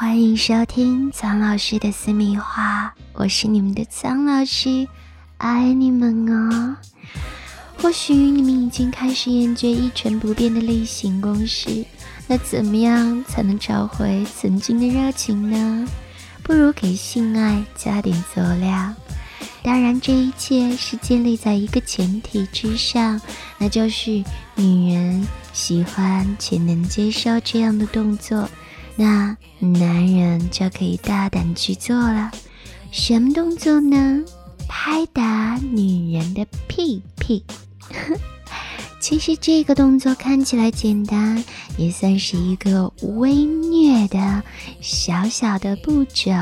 欢迎收听苍老师的私密话，我是你们的苍老师，爱你们哦。或许你们已经开始厌倦一成不变的例行公事，那怎么样才能找回曾经的热情呢？不如给性爱加点佐料。当然，这一切是建立在一个前提之上，那就是女人喜欢且能接受这样的动作。那男人就可以大胆去做了，什么动作呢？拍打女人的屁屁。其实这个动作看起来简单，也算是一个微虐的小小的步骤。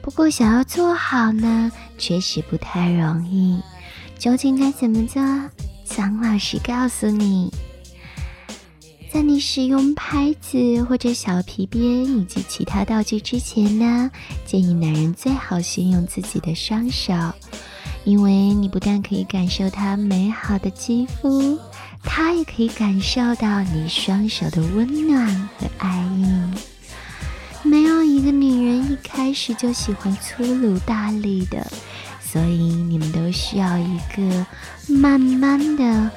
不过想要做好呢，确实不太容易。究竟该怎么做？张老师告诉你。在你使用拍子或者小皮鞭以及其他道具之前呢，建议男人最好先用自己的双手，因为你不但可以感受他美好的肌肤，他也可以感受到你双手的温暖和爱意。没有一个女人一开始就喜欢粗鲁大力的，所以你们都需要一个慢慢的、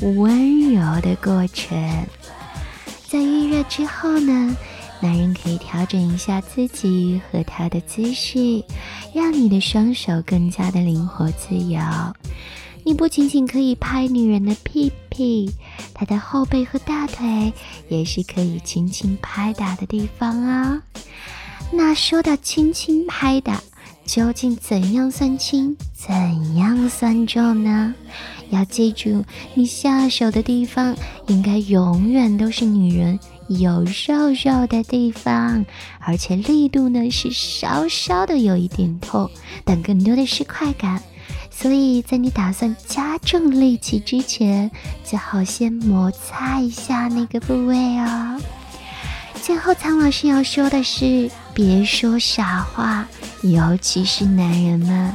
温柔的过程。在预热之后呢，男人可以调整一下自己和他的姿势，让你的双手更加的灵活自由。你不仅仅可以拍女人的屁屁，她的后背和大腿也是可以轻轻拍打的地方啊。那说到轻轻拍打，究竟怎样算轻，怎样算重呢？要记住，你下手的地方应该永远都是女人有肉肉的地方，而且力度呢是稍稍的有一点痛，但更多的是快感。所以在你打算加重力气之前，最好先摩擦一下那个部位哦。最后，苍老师要说的是，别说傻话，尤其是男人们。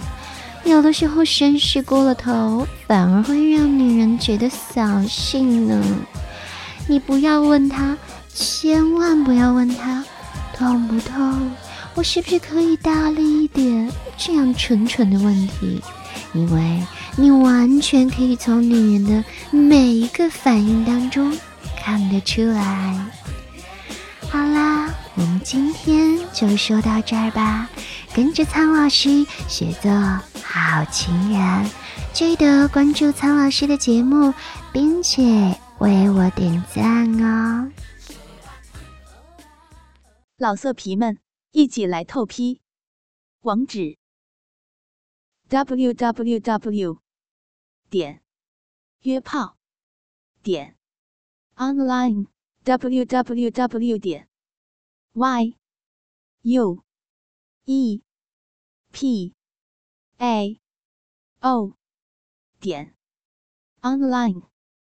有的时候绅士过了头，反而会让女人觉得扫兴呢。你不要问他，千万不要问他痛不痛，我是不是可以大力一点？这样蠢蠢的问题，因为你完全可以从女人的每一个反应当中看得出来。好啦，我们今天就说到这儿吧，跟着苍老师学做。好情人，记得关注苍老师的节目，并且为我点赞哦！老色皮们，一起来透批！网址：w w w 点约炮点 online w w w 点 y u e p a o 点 online。